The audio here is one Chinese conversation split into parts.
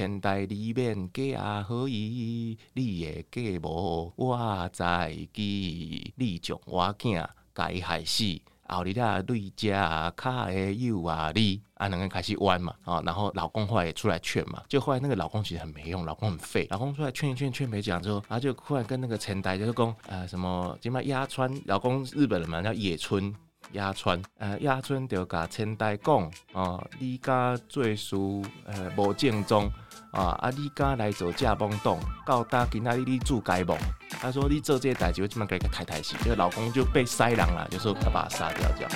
千代里面嫁啊何以？你的嫁无我在记，你将我囝该害死。后日啊，对家卡的有啊你啊，两个开始弯嘛啊，然后老公后来也出来劝嘛，就后来那个老公其实很没用，老公很废，老公出来劝一劝，劝没讲之后，然后就忽然跟那个前代就是讲呃什么，什么鸭川，老公日本人嘛叫野村。亚川，呃，亚川就甲千代讲，哦，你家做事呃无正宗，啊，啊，你家来做假懵懂，到大今仔日你做该梦，他说你做这些代志，我今麦给个太太死，这个老公就被塞狼了，就说他把他杀掉这样。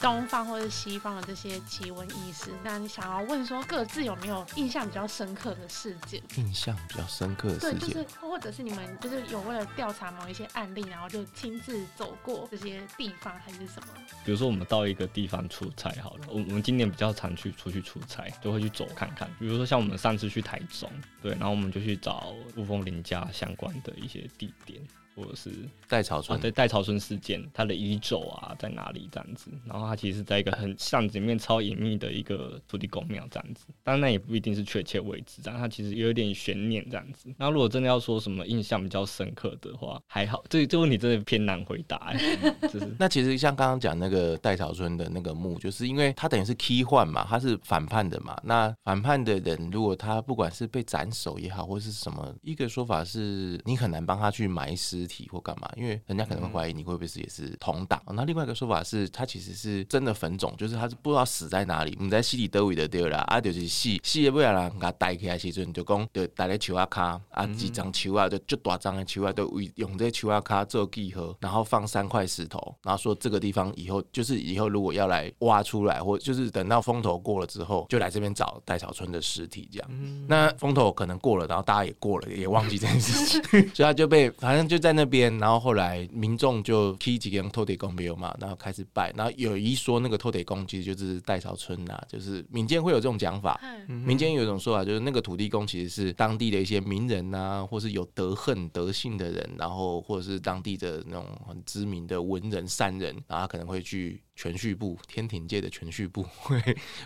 东方或者西方的这些奇闻异事，那你想要问说各自有没有印象比较深刻的事件？印象比较深刻的事件，对，就是或者是你们就是有为了调查某一些案例，然后就亲自走过这些地方，还是什么？比如说我们到一个地方出差好了，我我们今年比较常去出去出差，就会去走看看。比如说像我们上次去台中，对，然后我们就去找雾峰林家相关的一些地点。或者是代潮村，对代潮村事件，它的遗址啊在哪里这样子？然后它其实在一个很巷子里面超隐秘的一个土地公庙这样子，当然那也不一定是确切位置，但它其实有点悬念这样子。那如果真的要说什么印象比较深刻的话，还好，这这问题真的偏难回答、欸。就是那其实像刚刚讲那个代潮村的那个墓，就是因为它等于是 key 换嘛，他是反叛的嘛。那反叛的人如果他不管是被斩首也好，或是什么，一个说法是你很难帮他去埋尸。体或干嘛？因为人家可能会怀疑你会不会是也是同党。那另外一个说法是，他其实是真的粉种，就是他是不知道死在哪里。我们在西里德维的对啦，啊就是死死的不要人给他带起来时阵，就讲就带在树啊卡啊，几张树啊，就就大张的树啊，都用这树啊卡做记号，然后放三块石头，然后说这个地方以后就是以后如果要来挖出来，或就是等到风头过了之后，就来这边找戴小春的尸体这样。那风头可能过了，然后大家也过了，也忘记这件事情，所以他就被反正就在。那边，然后后来民众就踢几个土地公庙嘛，然后开始拜，然后有一说那个土地公其实就是代潮村呐，就是民间会有这种讲法。民间有一种说法，就是那个土地公其实是当地的一些名人呐，或是有德恨德性的人，然后或者是当地的那种很知名的文人善人，然后他可能会去全序部天庭界的全序部，会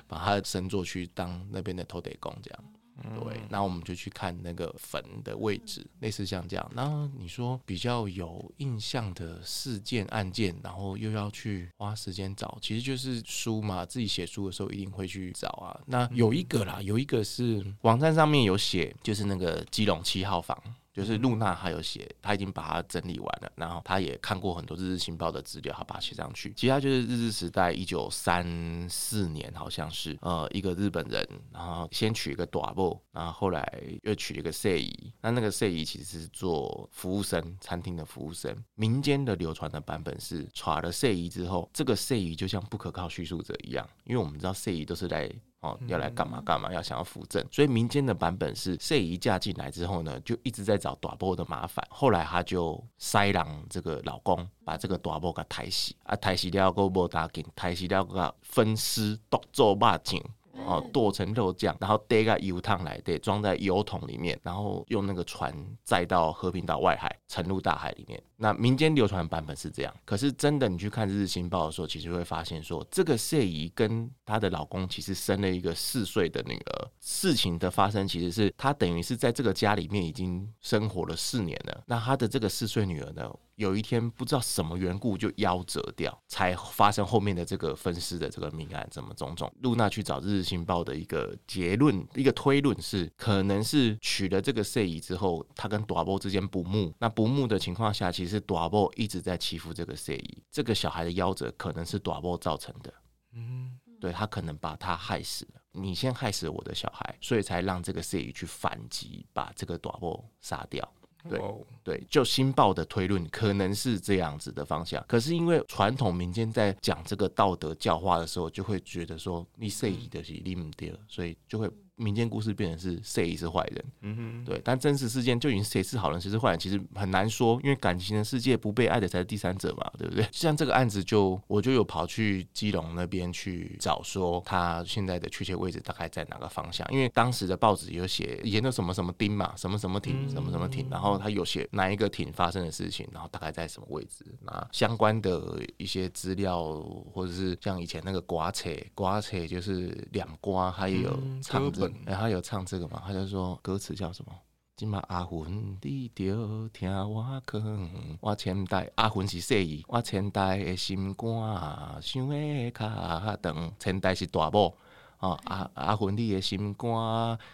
把他的神作去当那边的土地公这样。对，那我们就去看那个坟的位置，类似像这样。那你说比较有印象的事件案件，然后又要去花时间找，其实就是书嘛，自己写书的时候一定会去找啊。那有一个啦，有一个是网站上面有写，就是那个基隆七号房。就是露娜还有写，她已经把它整理完了，然后她也看过很多《日日新报》的资料，她把它写上去。其他就是日治时代一九三四年，好像是呃一个日本人，然后先娶一个大某，然后后来又娶了一个谢姨。那那个谢姨其实是做服务生，餐厅的服务生。民间的流传的版本是，娶了谢姨之后，这个谢姨就像不可靠叙述者一样，因为我们知道谢姨都是来。哦，要来干嘛干嘛？要想要扶正，所以民间的版本是，谢姨嫁进来之后呢，就一直在找大波的麻烦。后来她就塞狼这个老公把这个大波给抬死，啊，抬死了个无打紧，抬死了个分尸剁做肉酱。哦，剁成肉酱，然后带个油桶来，得装在油桶里面，然后用那个船载到和平岛外海，沉入大海里面。那民间流传版本是这样，可是真的你去看《日日新报》的时候，其实会发现说，这个谢姨跟她的老公其实生了一个四岁的女儿。事情的发生其实是她等于是在这个家里面已经生活了四年了。那她的这个四岁女儿呢，有一天不知道什么缘故就夭折掉，才发生后面的这个分尸的这个命案，怎么种种。露娜去找《日日新报》的一个结论，一个推论是，可能是娶了这个谢姨之后，他跟大某之间不睦。那不睦的情况下，其实大某一直在欺负这个谢姨，这个小孩的夭折可能是大某造成的。嗯，对，他可能把他害死了。你先害死了我的小孩，所以才让这个 C 姨去反击，把这个大某杀掉。对对，就新报的推论可能是这样子的方向，可是因为传统民间在讲这个道德教化的时候，就会觉得说你谁的是你不对，所以就会。民间故事变成是谁是坏人。嗯哼，对，但真实事件就已经谁是好人，谁是坏人，其实很难说，因为感情的世界不被爱的才是第三者嘛，对不对？像这个案子就，就我就有跑去基隆那边去找，说他现在的确切位置大概在哪个方向，因为当时的报纸有写以前的什么什么町嘛，什么什么町，什么什么町，然后他有写哪一个町发生的事情，然后大概在什么位置，那相关的一些资料，或者是像以前那个刮扯刮扯，就是两刮，还有唱这，然后、有唱这个嘛，他就说歌词叫什么？今嘛阿魂你著听我讲，我千代阿魂是细意，我千代的心肝想的较长，千代是大某。哦，阿阿云，你的心肝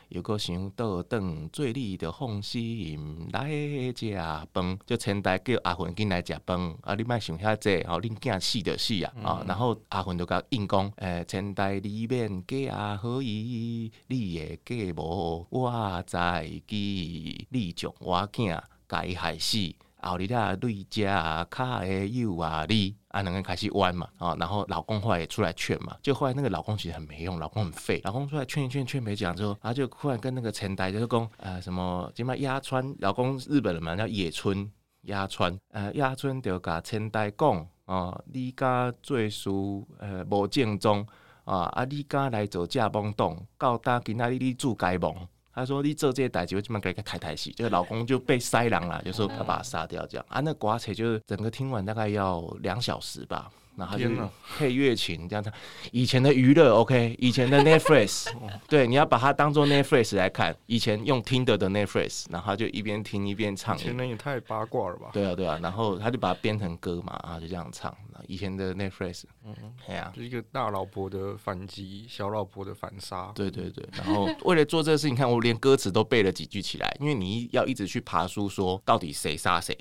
又搁想倒转，做你的放心来食饭，就千代叫阿云进来食饭。啊，你莫想遐济，哦，恁囝死就死啊！啊，然后阿云就甲应讲，诶、欸，千代你免嫁予伊，你的嫁无我在记，你将我囝该害死。后日啊，对家卡的有啊，你啊，两个人开始弯嘛，啊，然后老公后来也出来劝嘛，就后来那个老公其实很没用，老公很废，老公出来劝一劝，劝没讲之后，然后就忽然跟那个前台就是讲，呃，什么什么鸭川，老公日本人嘛叫野村鸭川，呃，鸭村就甲前台讲，哦，你家做事呃无正宗，啊，啊，你家来做假懵懂，到大今仔日你住该懵。他说：“你做这些代志，我基本给他太太洗，这个老公就被塞狼了，就说要把他杀掉这样啊。那刮扯就是整个听完大概要两小时吧。”然后就配乐琴这样子，以前的娱乐 OK，以前的 Netflix，对，你要把它当做 Netflix 来看。以前用听的的 Netflix，然后就一边听一边唱。以前人也太八卦了吧？对啊，对啊，然后他就把它编成歌嘛，然后就这样唱。以前的 Netflix，嗯，对啊，就一个大老婆的反击，小老婆的反杀。对对对，然后为了做这个事情，看我连歌词都背了几句起来，因为你要一直去爬书，说到底谁杀谁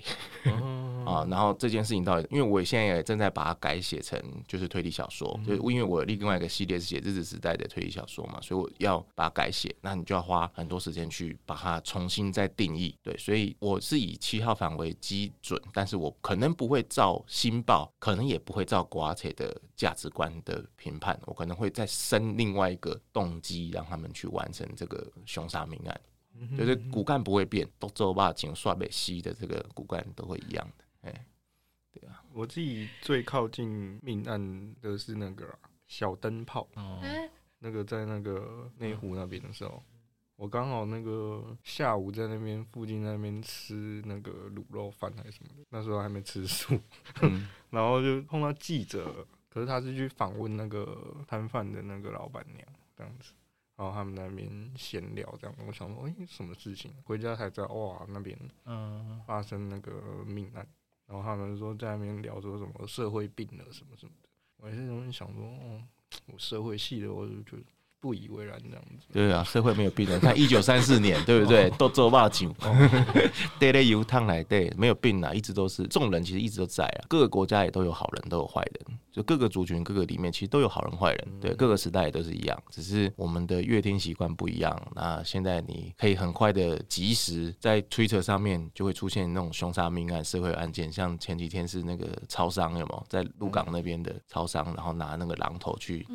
啊？然后这件事情到底，因为我现在也正在把它改。写成就是推理小说，就是因为我另外一个系列是写日治时代的推理小说嘛，所以我要把它改写，那你就要花很多时间去把它重新再定义。对，所以我是以七号房为基准，但是我可能不会照新报，可能也不会照瓜切的价值观的评判，我可能会再生另外一个动机，让他们去完成这个凶杀命案。就是骨干不会变，都做把警刷北西的这个骨干都会一样的。哎。我自己最靠近命案的是那个小灯泡，哦，那个在那个内湖那边的时候，我刚好那个下午在那边附近那边吃那个卤肉饭还是什么的，那时候还没吃素，嗯、然后就碰到记者，可是他是去访问那个摊贩的那个老板娘这样子，然后他们那边闲聊这样，我想说，哎、欸，什么事情？回家才知道，哇，那边嗯。发生那个命案。然后他们说在那边聊说什么社会病了什么什么的，我也是想说，哦，我社会系的，我就觉得。不以为然这样子，对啊，社会没有病人。看一九三四年，对不对？都做报警，对对油烫来对，没有病啊，一直都是。这种人其实一直都在啊，各个国家也都有好人，都有坏人。就各个族群、各个里面，其实都有好人坏人。对，各个时代也都是一样，只是我们的阅听习惯不一样。那现在你可以很快的、及时在推特上面就会出现那种凶杀命案、社会案件，像前几天是那个超商有没有在鹿港那边的超商，然后拿那个榔头去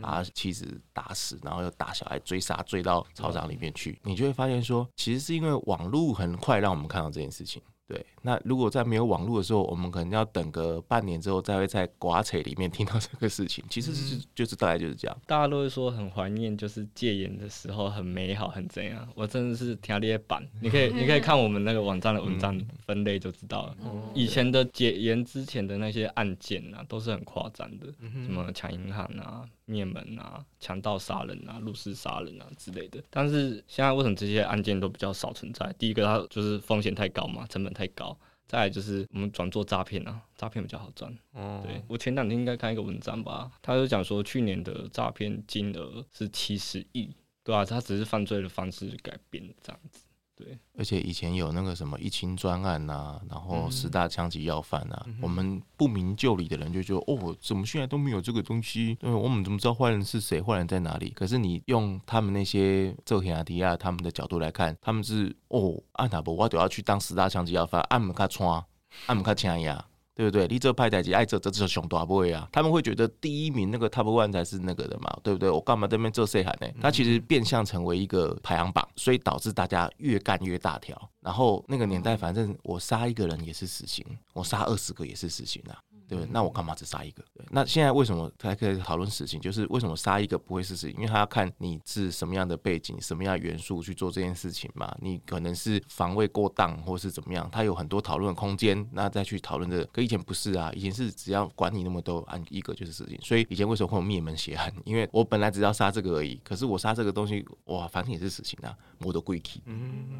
把妻子打死。然后又打小孩追杀，追到操场里面去，你就会发现说，其实是因为网络很快让我们看到这件事情。对，那如果在没有网络的时候，我们可能要等个半年之后，再会在刮扯里面 听到这个事情。其实是就是大概就是这样。大家都会说很怀念，就是戒严的时候很美好，很怎样？我真的是听那些版，你可以 你可以看我们那个网站的文章分类就知道了。以前的戒严之前的那些案件啊，都是很夸张的，什么抢银行啊、灭门啊、强盗杀人啊、入室杀人啊之类的。但是现在为什么这些案件都比较少存在？第一个，它就是风险太高嘛，成本太。高，再来就是我们转做诈骗啊，诈骗比较好赚。哦，对，我前两天应该看一个文章吧，他就讲说去年的诈骗金额是七十亿，对啊，他只是犯罪的方式改变这样子。对，而且以前有那个什么一清专案呐、啊，然后十大枪击要犯啊，嗯、我们不明就里的人就觉得哦，怎么现在都没有这个东西？对，我们怎么知道坏人是谁，坏人在哪里？可是你用他们那些揍黑亚迪亚他们的角度来看，他们是哦，按哪不我都要去当十大枪击要犯，按门卡穿，按门卡枪呀，对不对？你这派代级爱这这这熊多不会啊？他们会觉得第一名那个 top one 才是那个的嘛，对不对？我干嘛在那边做 C 喊呢？他其实变相成为一个排行榜，所以导致大家越干越大条。然后那个年代，反正我杀一个人也是死刑，我杀二十个也是死刑啊。对，那我干嘛只杀一个？那现在为什么才可以讨论死刑？就是为什么杀一个不会是死刑？因为他要看你是什么样的背景、什么样的元素去做这件事情嘛。你可能是防卫过当，或是怎么样，他有很多讨论的空间。那再去讨论这个，可以前不是啊，以前是只要管你那么多，按一个就是死刑。所以以前为什么会有灭门血案？因为我本来只要杀这个而已，可是我杀这个东西，哇，反正也是死刑啊，我都跪起，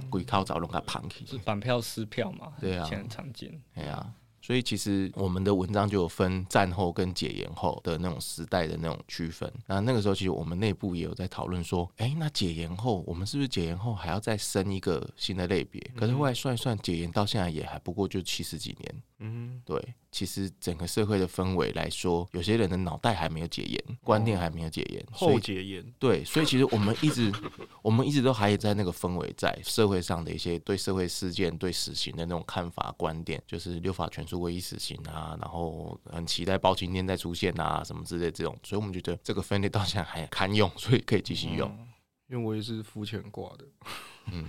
跪靠找弄个盘起，是反票撕票嘛？对啊，以前很常见，对啊。所以其实我们的文章就有分战后跟解严后的那种时代的那种区分。那那个时候其实我们内部也有在讨论说，哎，那解严后我们是不是解严后还要再生一个新的类别？可是后来算一算，解严到现在也还不过就七十几年。嗯，对。其实整个社会的氛围来说，有些人的脑袋还没有解严，观念还没有解严，后解严。对，所以其实我们一直，我们一直都还在那个氛围，在社会上的一些对社会事件、对死刑的那种看法、观点，就是六法全书唯一死刑啊，然后很期待包青天再出现啊，什么之类这种，所以我们觉得这个分类到现在还堪用，所以可以继续用。嗯，因为我也是肤浅挂的，嗯，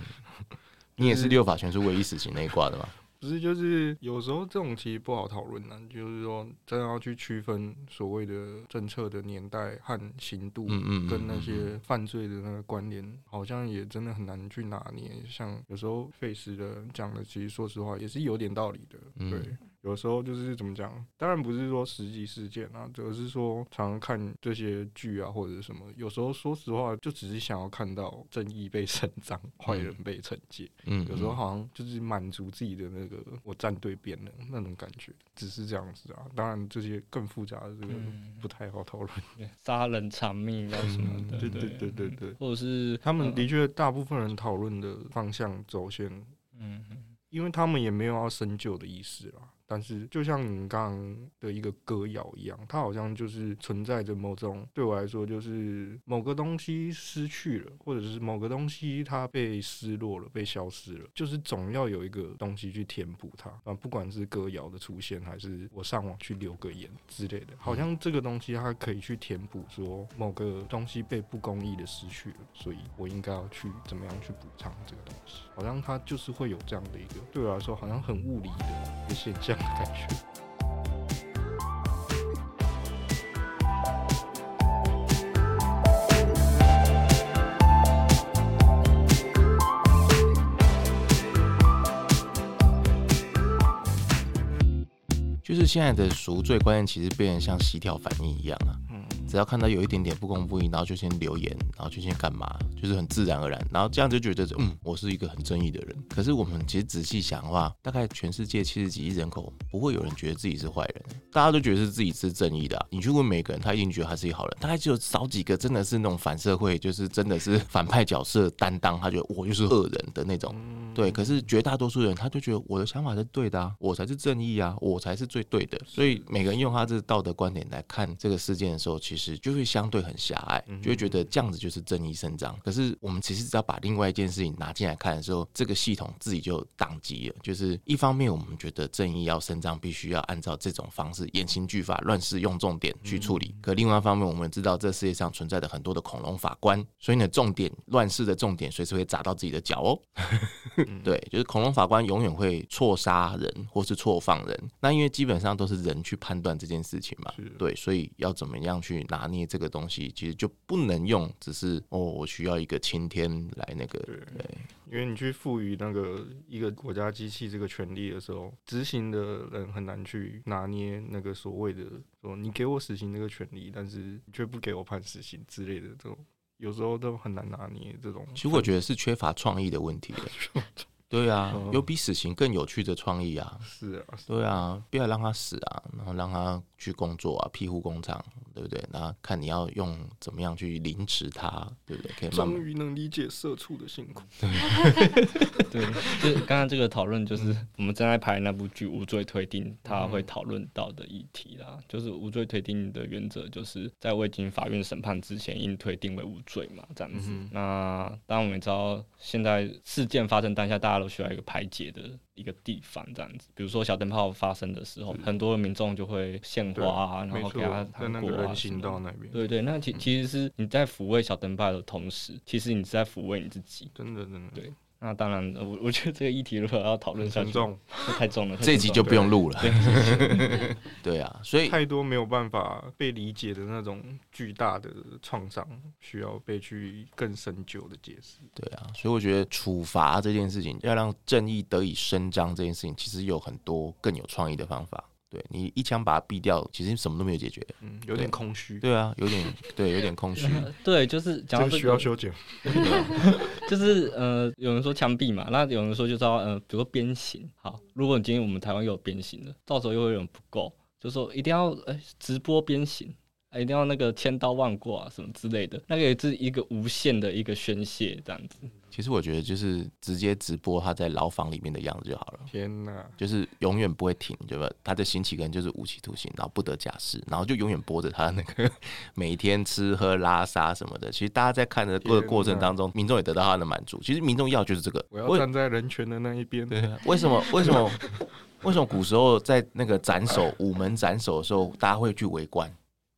你也是六法全书唯一死刑那一挂的吗？不是，就是有时候这种其实不好讨论呢。就是说，真的要去区分所谓的政策的年代和刑度，跟那些犯罪的那个关联，好像也真的很难去拿捏。像有时候费时的讲的，其实说实话也是有点道理的，对。有时候就是怎么讲，当然不是说实际事件啊，而是说常常看这些剧啊或者什么，有时候说实话就只是想要看到正义被伸张，坏人被惩戒。嗯，有时候好像就是满足自己的那个我站对边的那种感觉，只是这样子啊。当然这些更复杂的这个不太好讨论，杀人偿命啊什么的，对对对对对，或者是他们的确大部分人讨论的方向走线，嗯，因为他们也没有要深究的意思啦。但是，就像你刚刚的一个歌谣一样，它好像就是存在着某种对我来说，就是某个东西失去了，或者是某个东西它被失落了、被消失了，就是总要有一个东西去填补它啊。不管是歌谣的出现，还是我上网去留个言之类的，好像这个东西它可以去填补说某个东西被不公义的失去了，所以我应该要去怎么样去补偿这个东西。好像它就是会有这样的一个对我来说好像很物理的一个现象。就是现在的赎罪观念，其实变得像膝跳反应一样啊。只要看到有一点点不公不义，然后就先留言，然后就先干嘛，就是很自然而然，然后这样就觉得，嗯，我是一个很正义的人。可是我们其实仔细想的话，大概全世界七十几亿人口，不会有人觉得自己是坏人，大家都觉得是自己是正义的。你去问每个人，他一定觉得他是一个好人。大概只有少几个真的是那种反社会，就是真的是反派角色担当，他觉得我就是恶人的那种。对，可是绝大多数人，他就觉得我的想法是对的啊，我才是正义啊，我才是最对的。所以每个人用他这个道德观点来看这个事件的时候，其实。就会相对很狭隘，就会觉得这样子就是正义伸张。可是我们其实只要把另外一件事情拿进来看的时候，这个系统自己就宕机了。就是一方面我们觉得正义要伸张，必须要按照这种方式严刑峻法、乱世用重点去处理。可另外一方面，我们知道这世界上存在的很多的恐龙法官，所以呢，重点乱世的重点随时会砸到自己的脚哦。对，就是恐龙法官永远会错杀人或是错放人。那因为基本上都是人去判断这件事情嘛，对，所以要怎么样去拿捏这个东西，其实就不能用，只是哦，我需要一个晴天来那个。对，对，因为你去赋予那个一个国家机器这个权利的时候，执行的人很难去拿捏那个所谓的说你给我死刑这个权利，但是却不给我判死刑之类的这种，有时候都很难拿捏这种。其实我觉得是缺乏创意的问题。对啊，有比死刑更有趣的创意啊！是啊，对啊，不要让他死啊，然后让他去工作啊，庇护工厂，对不对？那看你要用怎么样去凌迟他，对不对？可以慢慢。终于能理解社畜的辛苦。对，对，就刚刚这个讨论，就是我们正在拍那部剧《无罪推定》，他会讨论到的议题啦。就是无罪推定的原则，就是在未经法院审判之前，应推定为无罪嘛，这样子。嗯、那当然我们知道，现在事件发生当下，大家都需要一个排解的一个地方这样子。比如说小灯泡发生的时候，很多民众就会献花啊，然后给他糖果啊什么。对对，那其其实是你在抚慰小灯泡的同时，其实你是在抚慰你自己。真的真的。对。那当然，我我觉得这个议题如果要讨论下去，重太重了，这集就不用录了。对，对啊，所以太多没有办法被理解的那种巨大的创伤，需要被去更深究的解释。对啊，所以我觉得处罚这件事情，要让正义得以伸张这件事情，其实有很多更有创意的方法。对，你一枪把它毙掉，其实什么都没有解决，嗯，有点空虚。对啊，有点对，有点空虚。对，就是讲、這個、需要修剪。就是呃，有人说枪毙嘛，那有人说就是要呃，比如说鞭刑。好，如果你今天我们台湾有鞭刑的，到时候又有人不够，就说一定要呃、欸、直播鞭刑。一定要那个千刀万剐啊，什么之类的，那个也是一个无限的一个宣泄，这样子。其实我觉得就是直接直播他在牢房里面的样子就好了。天哪，就是永远不会停，对吧？他的刑期可能就是无期徒刑，然后不得假释，然后就永远播着他那个每天吃喝拉撒什么的。其实大家在看的过的过程当中，民众也得到他的满足。其实民众要就是这个，我要站在人权的那一边。对啊，为什么？为什么？为什么古时候在那个斩首午门斩首的时候，大家会去围观？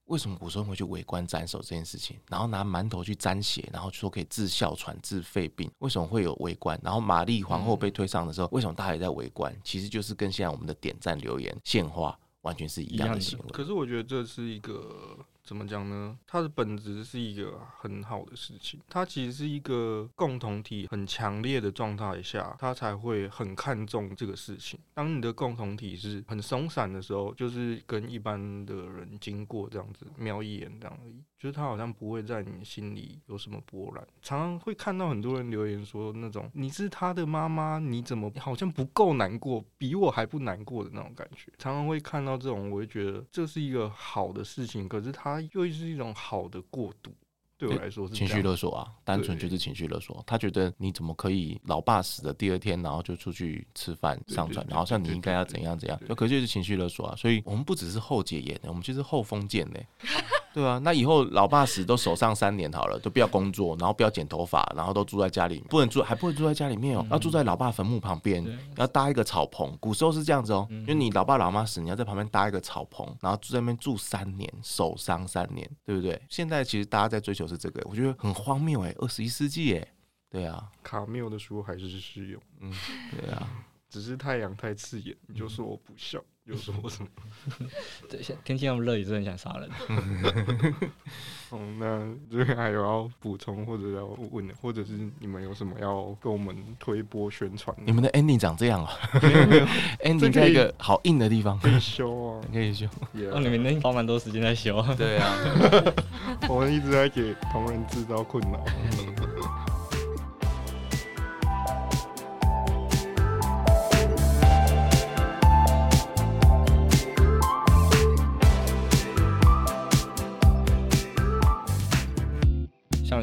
为什么古时候会去围观斩首这件事情？然后拿馒头去沾血，然后说可以治哮喘、治肺病。为什么会有围观？然后玛丽皇后被推上的时候，为什么大家也在围观？其实就是跟现在我们的点赞、留言、献花完全是一样的行为。可是我觉得这是一个。怎么讲呢？它的本质是一个很好的事情，它其实是一个共同体很强烈的状态下，它才会很看重这个事情。当你的共同体是很松散的时候，就是跟一般的人经过这样子瞄一眼这样而已。就是他好像不会在你心里有什么波澜，常常会看到很多人留言说那种你是他的妈妈，你怎么好像不够难过，比我还不难过的那种感觉。常常会看到这种，我会觉得这是一个好的事情，可是他又是一种好的过渡。对我来说是情绪勒索啊，单纯就是情绪勒索。他觉得你怎么可以老爸死的第二天，然后就出去吃饭上传，然后像你应该要怎样怎样，就可就是情绪勒索啊。所以我们不只是后解严，我们就是后封建呢。对啊，那以后老爸死都守上三年好了，都不要工作，然后不要剪头发，然后都住在家里，不能住，还不能住在家里面哦，要住在老爸坟墓旁边，要搭一个草棚。古时候是这样子哦，因为你老爸老妈死，你要在旁边搭一个草棚，然后住在那边住三年，守丧三年，对不对？现在其实大家在追求是这个，我觉得很荒谬哎，二十一世纪哎，对啊，卡缪的书还是适用，嗯，对啊，只是太阳太刺眼，你就说我不孝。有说什么？对，天气那么热，也是很想杀人。嗯，那这边还有要补充或者要问的，或者是你们有什么要跟我们推波宣传？你们的 ending 长这样啊？没有没有，ending 在一个好硬的地方，可以修啊，可以修。哦，你们那花蛮多时间在修。对啊，我们一直在给同仁制造困扰。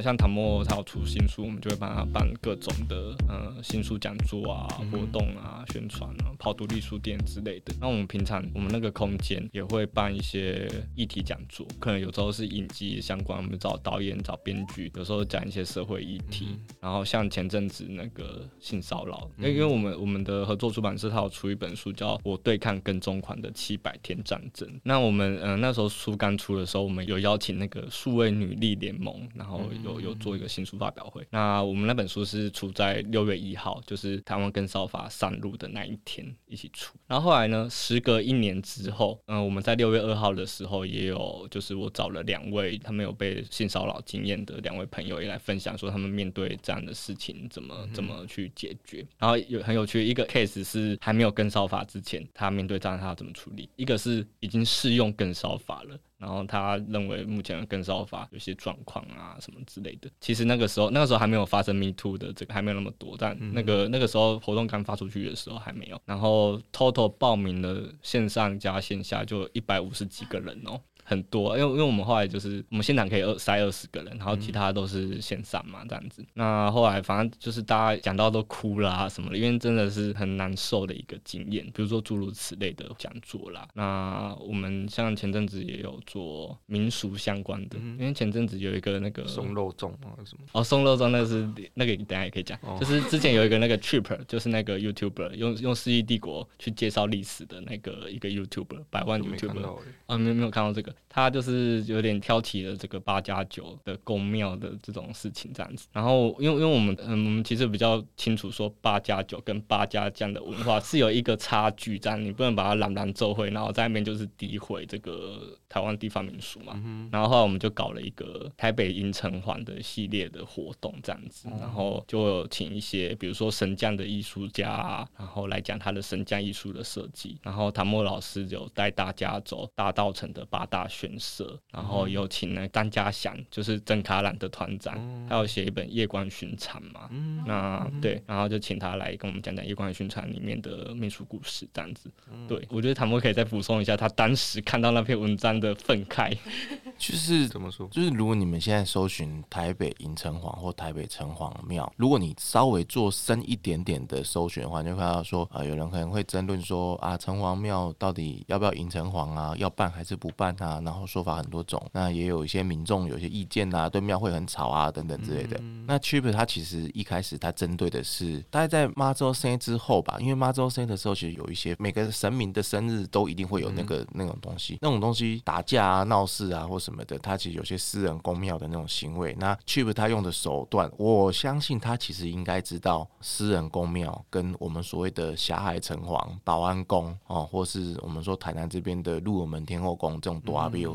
像唐墨他要出新书，我们就会帮他办各种的呃新书讲座啊、活动啊、宣传啊、跑独立书店之类的。那我们平常我们那个空间也会办一些议题讲座，可能有时候是影集相关，我们找导演、找编剧，有时候讲一些社会议题。嗯、然后像前阵子那个性骚扰，因为因为我们我们的合作出版社他有出一本书，叫《我对抗跟踪狂的七百天战争》。那我们嗯、呃、那时候书刚出的时候，我们有邀请那个数位女力联盟，然后有。有有做一个新书发表会，那我们那本书是出在六月一号，就是台湾跟骚法上路的那一天一起出。然后后来呢，时隔一年之后，嗯、呃，我们在六月二号的时候也有，就是我找了两位他们有被性骚扰经验的两位朋友也来分享，说他们面对这样的事情怎么怎么去解决。然后有很有趣一个 case 是还没有跟骚法之前，他面对这样他要怎么处理；一个是已经适用跟骚法了。然后他认为目前的跟骚法有些状况啊什么之类的，其实那个时候那个时候还没有发生 Me Too 的这个还没有那么多，但那个那个时候活动刚发出去的时候还没有。然后 Total 报名了线上加线下就一百五十几个人哦。很多，因为因为我们后来就是我们现场可以二塞二十个人，然后其他都是线上嘛，这样子。那后来反正就是大家讲到都哭啦、啊、什么的，因为真的是很难受的一个经验。比如说诸如此类的讲座啦，那我们像前阵子也有做民俗相关的，嗯、因为前阵子有一个那个送肉粽啊什么哦，送肉粽那是那个等下也可以讲，哦、就是之前有一个那个 Trip，就是那个 YouTuber 用用世纪帝国去介绍历史的那个一个 YouTuber，百万 YouTuber 啊、哦，没有没有看到这个。他就是有点挑起了这个八加九的宫庙的这种事情这样子，然后因为因为我们嗯，我们其实比较清楚说八加九跟八家将的文化是有一个差距，这样你不能把它揽揽奏会，然后在那边就是诋毁这个台湾地方民俗嘛。嗯、然后后来我们就搞了一个台北银城环的系列的活动这样子，然后就有请一些比如说神将的艺术家啊，然后来讲他的神将艺术的设计，然后唐墨老师就带大家走大道城的八大选社，然后有请那张家祥，就是郑卡兰的团长，嗯、他要写一本《夜光巡场》嘛，嗯、那对，然后就请他来跟我们讲讲《夜光巡场》里面的秘书故事这样子。嗯、对，我觉得唐墨可以再补充一下他当时看到那篇文章的愤慨。就是怎么说？就是如果你们现在搜寻台北银城隍或台北城隍庙，如果你稍微做深一点点的搜寻的话，你就看到说啊、呃，有人可能会争论说啊，城隍庙到底要不要迎城隍啊？要办还是不办啊？然后说法很多种，那也有一些民众有些意见啊，对庙会很吵啊等等之类的。嗯、那 Chip 他其实一开始他针对的是大概在妈祖生之后吧，因为妈祖生的时候其实有一些每个神明的生日都一定会有那个、嗯、那种东西，那种东西打架啊、闹事啊或什么的，他其实有些私人公庙的那种行为。那 Chip 他用的手段，我相信他其实应该知道私人公庙跟我们所谓的霞海城隍、保安宫哦，或是我们说台南这边的鹿耳门天后宫这种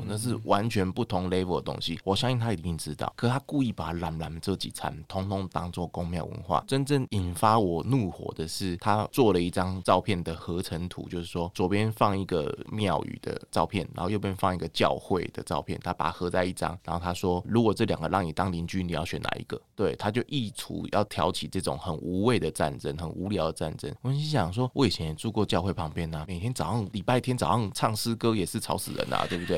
那是完全不同 level 的东西，我相信他一定知道。可他故意把蓝蓝这几餐通通当做公庙文化。真正引发我怒火的是，他做了一张照片的合成图，就是说左边放一个庙宇的照片，然后右边放一个教会的照片，他把它合在一张。然后他说，如果这两个让你当邻居，你要选哪一个？对，他就意图要挑起这种很无谓的战争，很无聊的战争。我心想说，我以前也住过教会旁边啊，每天早上礼拜天早上唱诗歌也是吵死人啊，对不对？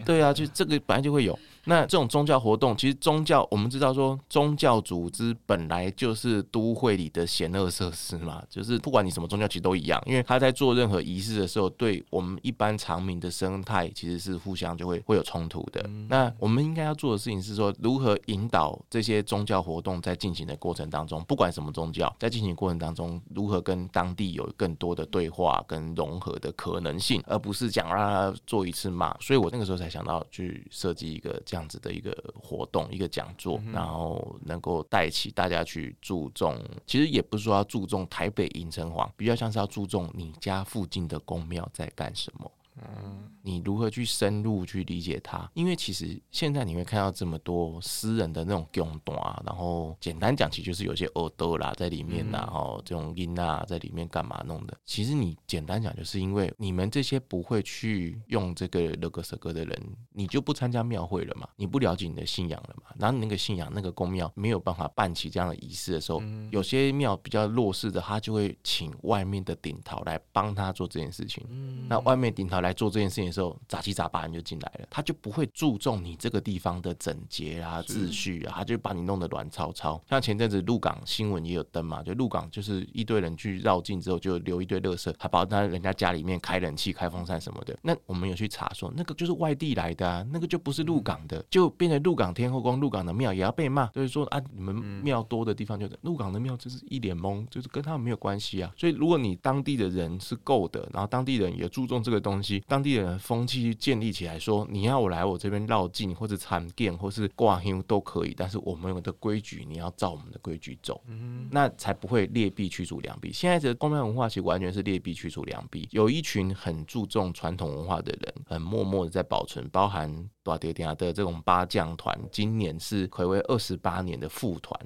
对啊，就这个本来就会有。那这种宗教活动，其实宗教我们知道说，宗教组织本来就是都会里的险恶设施嘛，就是不管你什么宗教，其实都一样，因为他在做任何仪式的时候，对我们一般常民的生态其实是互相就会会有冲突的。嗯、那我们应该要做的事情是说，如何引导这些宗教活动在进行的过程当中，不管什么宗教，在进行过程当中，如何跟当地有更多的对话跟融合的可能性，而不是讲让他做一次嘛。所以我那个时候才想到去设计一个。这样子的一个活动，一个讲座，嗯、然后能够带起大家去注重，其实也不是说要注重台北银城隍，比较像是要注重你家附近的宫庙在干什么。嗯，你如何去深入去理解它？因为其实现在你会看到这么多私人的那种供断啊，然后简单讲，其实就是有些耳朵啦在里面，然后这种音啊在里面干嘛弄的？其实你简单讲，就是因为你们这些不会去用这个勒格舍格的人，你就不参加庙会了嘛？你不了解你的信仰了嘛？然后你那个信仰那个公庙没有办法办起这样的仪式的时候，有些庙比较弱势的，他就会请外面的顶头来帮他做这件事情。嗯那外面顶桃。来做这件事情的时候，杂七杂八人就进来了，他就不会注重你这个地方的整洁啊、秩序啊，他就把你弄得乱糟糟。像前阵子鹿港新闻也有登嘛，就鹿港就是一堆人去绕境之后，就留一堆垃圾，还把他人家家里面开冷气、开风扇什么的。那我们有去查说，那个就是外地来的啊，那个就不是鹿港的，就变成鹿港天后宫、鹿港的庙也要被骂。就是说啊，你们庙多的地方就是鹿港的庙就是一脸懵，就是跟他们没有关系啊。所以如果你当地的人是够的，然后当地人也注重这个东西。当地人风气建立起来，说你要我来我这边绕境或者参见或是挂香都可以，但是我们有的规矩你要照我们的规矩走，嗯、那才不会劣币驱逐良币。现在这个宫庙文化其实完全是劣币驱逐良币，有一群很注重传统文化的人，很默默的在保存，包含大爹爹的这种八将团，今年是睽违二十八年的副团，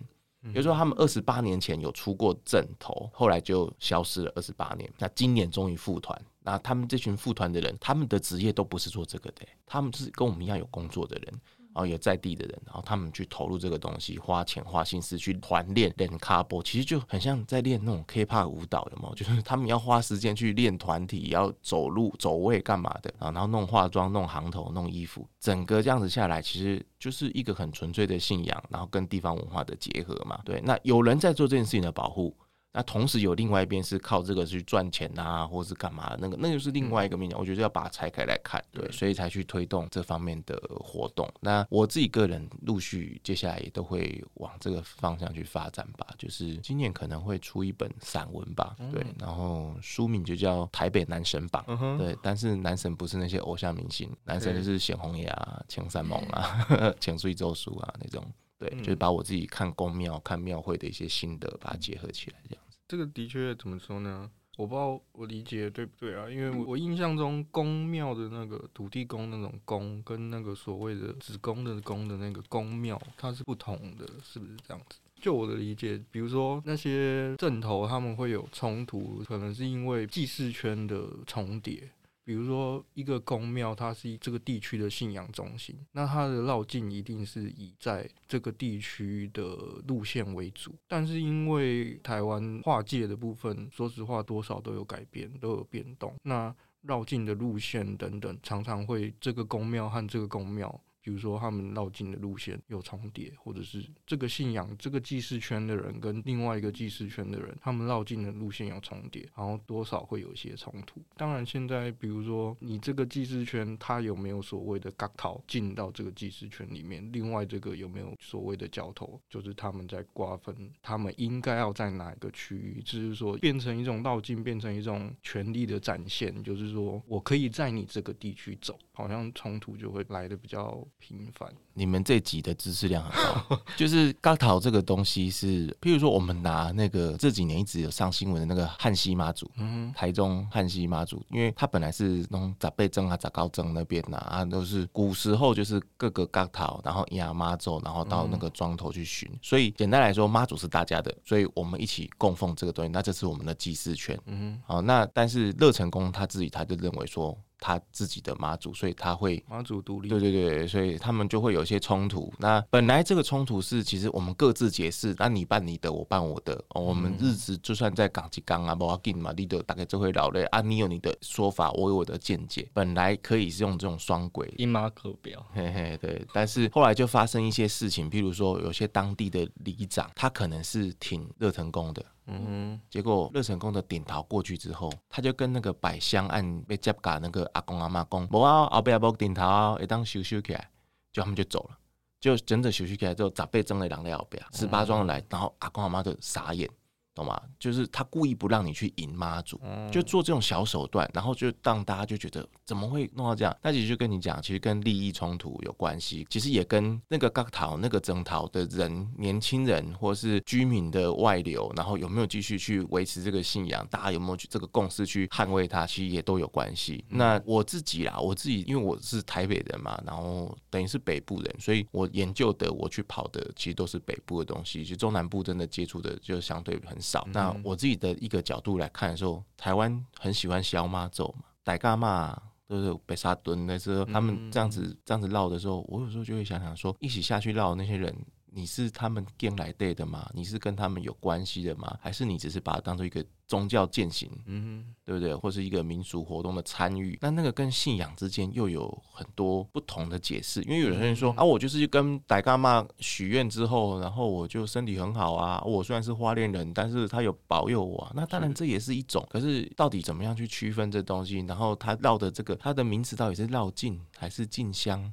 比如说他们二十八年前有出过阵头，后来就消失了二十八年，那今年终于复团。那他们这群副团的人，他们的职业都不是做这个的，他们是跟我们一样有工作的人。然后有在地的人，然后他们去投入这个东西，花钱花心思去团练练卡波，其实就很像在练那种 K-pop 舞蹈的嘛，就是他们要花时间去练团体，要走路走位干嘛的，然后弄化妆、弄行头、弄衣服，整个这样子下来，其实就是一个很纯粹的信仰，然后跟地方文化的结合嘛。对，那有人在做这件事情的保护。那同时有另外一边是靠这个去赚钱啊，或是干嘛？那个那就是另外一个面向。我觉得要把它拆开来看，对，所以才去推动这方面的活动。那我自己个人陆续接下来也都会往这个方向去发展吧。就是今年可能会出一本散文吧，对，然后书名就叫《台北男神榜》，对，但是男神不是那些偶像明星，男神就是显宏爷啊、青山猛啊、浅水周书啊那种，对，就是把我自己看宫庙、看庙会的一些心得，把它结合起来这样。这个的确怎么说呢？我不知道我理解对不对啊？因为我印象中宫庙的那个土地公那种宫，跟那个所谓的子宫的宫的那个宫庙，它是不同的，是不是这样子？就我的理解，比如说那些镇头他们会有冲突，可能是因为祭祀圈的重叠。比如说，一个宫庙，它是这个地区的信仰中心，那它的绕境一定是以在这个地区的路线为主。但是因为台湾划界的部分，说实话，多少都有改变，都有变动。那绕境的路线等等，常常会这个宫庙和这个宫庙。比如说，他们绕境的路线有重叠，或者是这个信仰、这个祭祀圈的人跟另外一个祭祀圈的人，他们绕境的路线有重叠，然后多少会有一些冲突。当然，现在比如说你这个祭祀圈，他有没有所谓的角头进到这个祭祀圈里面？另外，这个有没有所谓的角头，就是他们在瓜分，他们应该要在哪一个区域？就是说，变成一种绕境，变成一种权力的展现，就是说我可以在你这个地区走，好像冲突就会来的比较。频繁，你们这集的知识量很高。就是角头这个东西是，譬如说我们拿那个这几年一直有上新闻的那个汉西妈祖，嗯，台中汉西妈祖，因为他本来是从十八争啊、十九争那边呐，啊，都是古时候就是各个角头，然后压妈祖，然后到那个庄头去巡。所以简单来说，妈祖是大家的，所以我们一起供奉这个东西，那这是我们的祭祀权。嗯，好，那但是乐成功他自己他就认为说。他自己的妈祖，所以他会妈祖独立，对对对，所以他们就会有一些冲突。那本来这个冲突是，其实我们各自解释，那你办你的，我办我的。哦，我们日子就算在港吉港啊，不要紧嘛，你的大概就会劳累啊。你有你的说法，我有我的见解，本来可以是用这种双轨一马可表，嘿嘿，对。但是后来就发生一些事情，譬如说有些当地的里长，他可能是挺热腾功的。嗯哼，结果乐成宫的顶头过去之后，他就跟那个百香案被接嘎那个阿公阿妈讲，无啊，后边无顶桃，一当修修起来，就他们就走了，就整整修修起来之后，十八庄的人在后边，十八庄来，然后阿公阿妈就傻眼。懂吗？就是他故意不让你去迎妈祖，就做这种小手段，然后就让大家就觉得怎么会弄到这样？那其实就跟你讲，其实跟利益冲突有关系，其实也跟那个刚逃、那个征讨的人、年轻人或是居民的外流，然后有没有继续去维持这个信仰，大家有没有去这个共识去捍卫它，其实也都有关系。那我自己啦，我自己因为我是台北人嘛，然后等于是北部人，所以我研究的、我去跑的，其实都是北部的东西，其实中南部真的接触的就相对很少。少。那我自己的一个角度来看的时候，台湾很喜欢小马走嘛，大甲妈都是北沙屯的时候，他们这样子这样子绕的时候，我有时候就会想想说，一起下去绕的那些人。你是他们跟来对的吗？你是跟他们有关系的吗？还是你只是把它当做一个宗教践行？嗯哼，对不对？或是一个民俗活动的参与？那那个跟信仰之间又有很多不同的解释。因为有人说、嗯、啊，我就是跟大甲妈许愿之后，然后我就身体很好啊。我虽然是花恋人，但是他有保佑我、啊。那当然这也是一种。可是到底怎么样去区分这东西？然后他绕的这个，他的名词到底是绕境还是进香？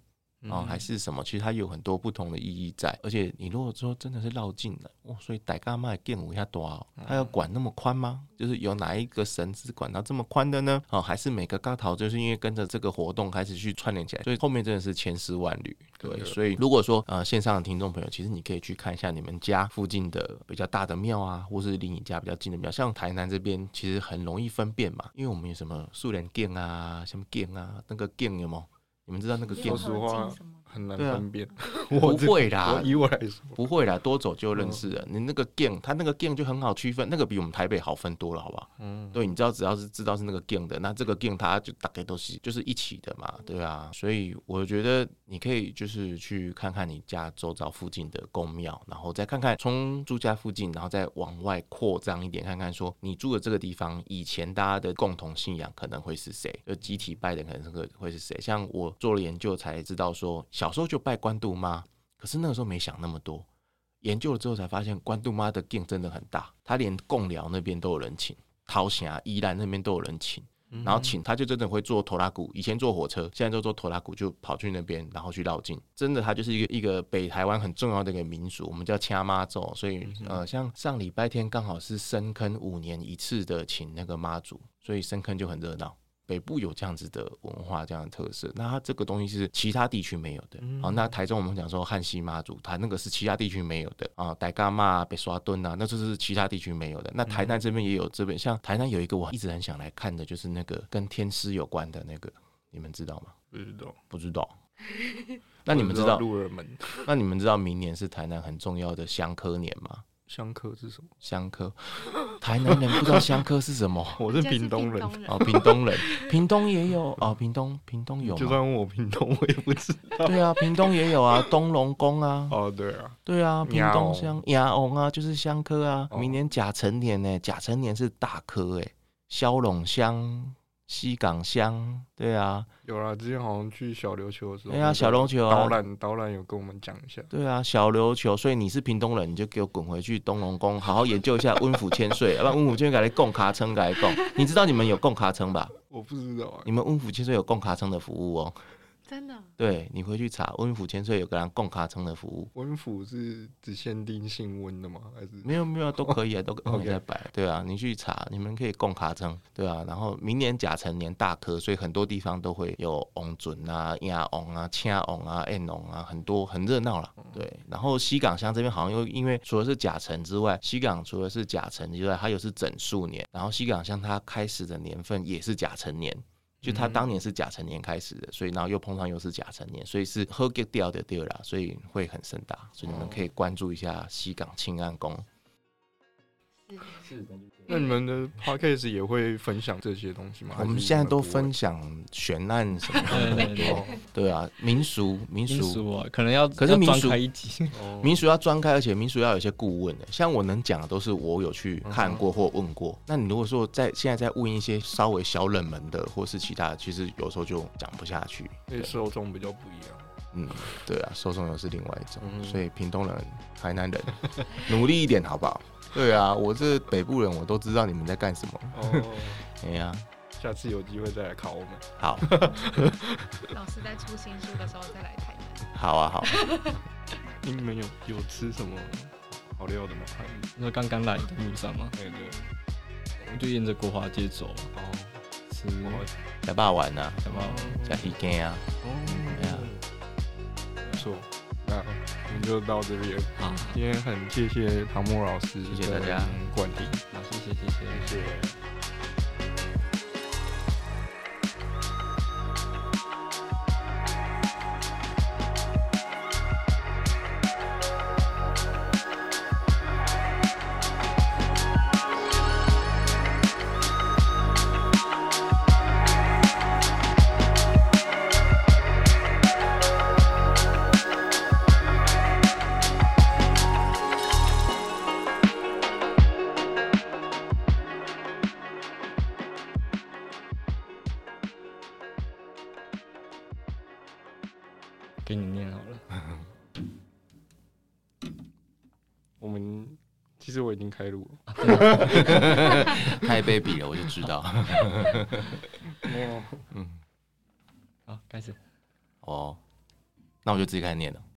哦，还是什么？其实它有很多不同的意义在。而且你如果说真的是绕境了，哦，所以大甲妈建五下多少？他要管那么宽吗？就是有哪一个神是管到这么宽的呢？哦，还是每个高头就是因为跟着这个活动开始去串联起来，所以后面真的是千丝万缕。对，所以如果说呃线上的听众朋友，其实你可以去看一下你们家附近的比较大的庙啊，或是离你家比较近的庙，像台南这边其实很容易分辨嘛，因为我们有什么素莲殿啊，什么殿啊，那个殿有没有？你们知道那个电？说实话，很难分辨。不会啦，以我来说，不会啦，多走就认识了。你那个 gang，他那个 gang 就很好区分，那个比我们台北好分多了，好不好？嗯，对，你知道只要是知道是那个 gang 的，那这个 gang 它就大概都是就是一起的嘛，对啊。所以我觉得你可以就是去看看你家周遭附近的宫庙，然后再看看从住家附近，然后再往外扩张一点，看看说你住的这个地方以前大家的共同信仰可能会是谁，就集体拜的可能是个会是谁。像我做了研究才知道说，小时候就拜关渡妈，可是那个时候没想那么多，研究了之后才发现关渡妈的 game 真的很大，他连贡寮那边都有人请，桃霞宜兰那边都有人请。然后请他就真的会坐拖拉库，以前坐火车，现在都坐拖拉库，就跑去那边，然后去绕境。真的，他就是一个一个北台湾很重要的一个民俗，我们叫掐妈祖。所以呃，像上礼拜天刚好是深坑五年一次的请那个妈祖，所以深坑就很热闹。北部有这样子的文化，这样的特色，那它这个东西是其他地区没有的。好，那台中我们讲说汉西妈祖，它那个是其他地区没有的啊，戴嘎妈、北刷墩啊，那就是其他地区没有的。那台南这边也有这边，像台南有一个我一直很想来看的，就是那个跟天师有关的那个，你们知道吗？不知道，不知道。那你们知道鹿耳门？那你们知道明年是台南很重要的香科年吗？香科是什么？香科，台南人不知道香科是什么？我是屏东人哦，屏东人，屏东也有哦，屏东屏东有，就算问我屏东，我也不知道。对啊，屏东也有啊，东龙宫啊。哦，对啊，对啊，屏东香鸭翁啊，就是香科啊。明年甲辰年呢，甲辰年是大科哎，骁龙香。西港乡，对啊，有啦，之前好像去小琉球的时候，对啊，小琉球导览导览有跟我们讲一下，对啊，小琉球，所以你是屏东人，你就给我滚回去东龙宫，好好研究一下 温府千岁，要不然温府千岁改来贡卡称，给你贡，你知道你们有贡卡称吧？我不知道啊，你们温府千岁有贡卡称的服务哦。真的，对，你回去查温府千岁有个人贡卡称的服务。温府是只限定姓温的吗？还是没有没有都可以啊，都可以在摆。对啊，你去查，你们可以贡卡称，对啊。然后明年甲辰年大科，所以很多地方都会有翁准啊、亚翁啊、青翁啊、燕翁啊，很多很热闹了。对，然后西港乡这边好像又因为除了是甲辰之外，西港除了是甲辰之外，它又是整数年。然后西港乡它开始的年份也是甲辰年。就他当年是甲辰年开始的，所以然后又碰上又是甲辰年，所以是喝给掉的掉啦，所以会很盛大，所以你们可以关注一下西港庆安宫。是。那你们的 podcast 也会分享这些东西吗？我们现在都分享悬案什么的，对，啊，民俗民俗啊，可能要可是民俗一集，民俗要专开，而且民俗要有一些顾问的。像我能讲的都是我有去看过或问过。那你如果说在现在在问一些稍微小冷门的，或是其他的，其实有时候就讲不下去，受众比较不一样。嗯，对啊，受众又是另外一种，所以屏东人、台南人努力一点，好不好？对啊，我是北部人，我都知道你们在干什么。哦，哎呀，下次有机会再来考我们。好，老师在出新书的时候再来台南。好啊，好。你们有有吃什么好料的吗？那刚刚来的路上吗？对对，我们就沿着国华街走。哦，吃。小霸王啊，小霸王，加鱼羹啊。哦，哎呀，不错。那我们就到这边。好，今天很谢谢唐木老师，谢谢大家，冠廷，好，谢谢，谢。谢，谢知道。嗯，好，开始。哦，那我就自己开始念了。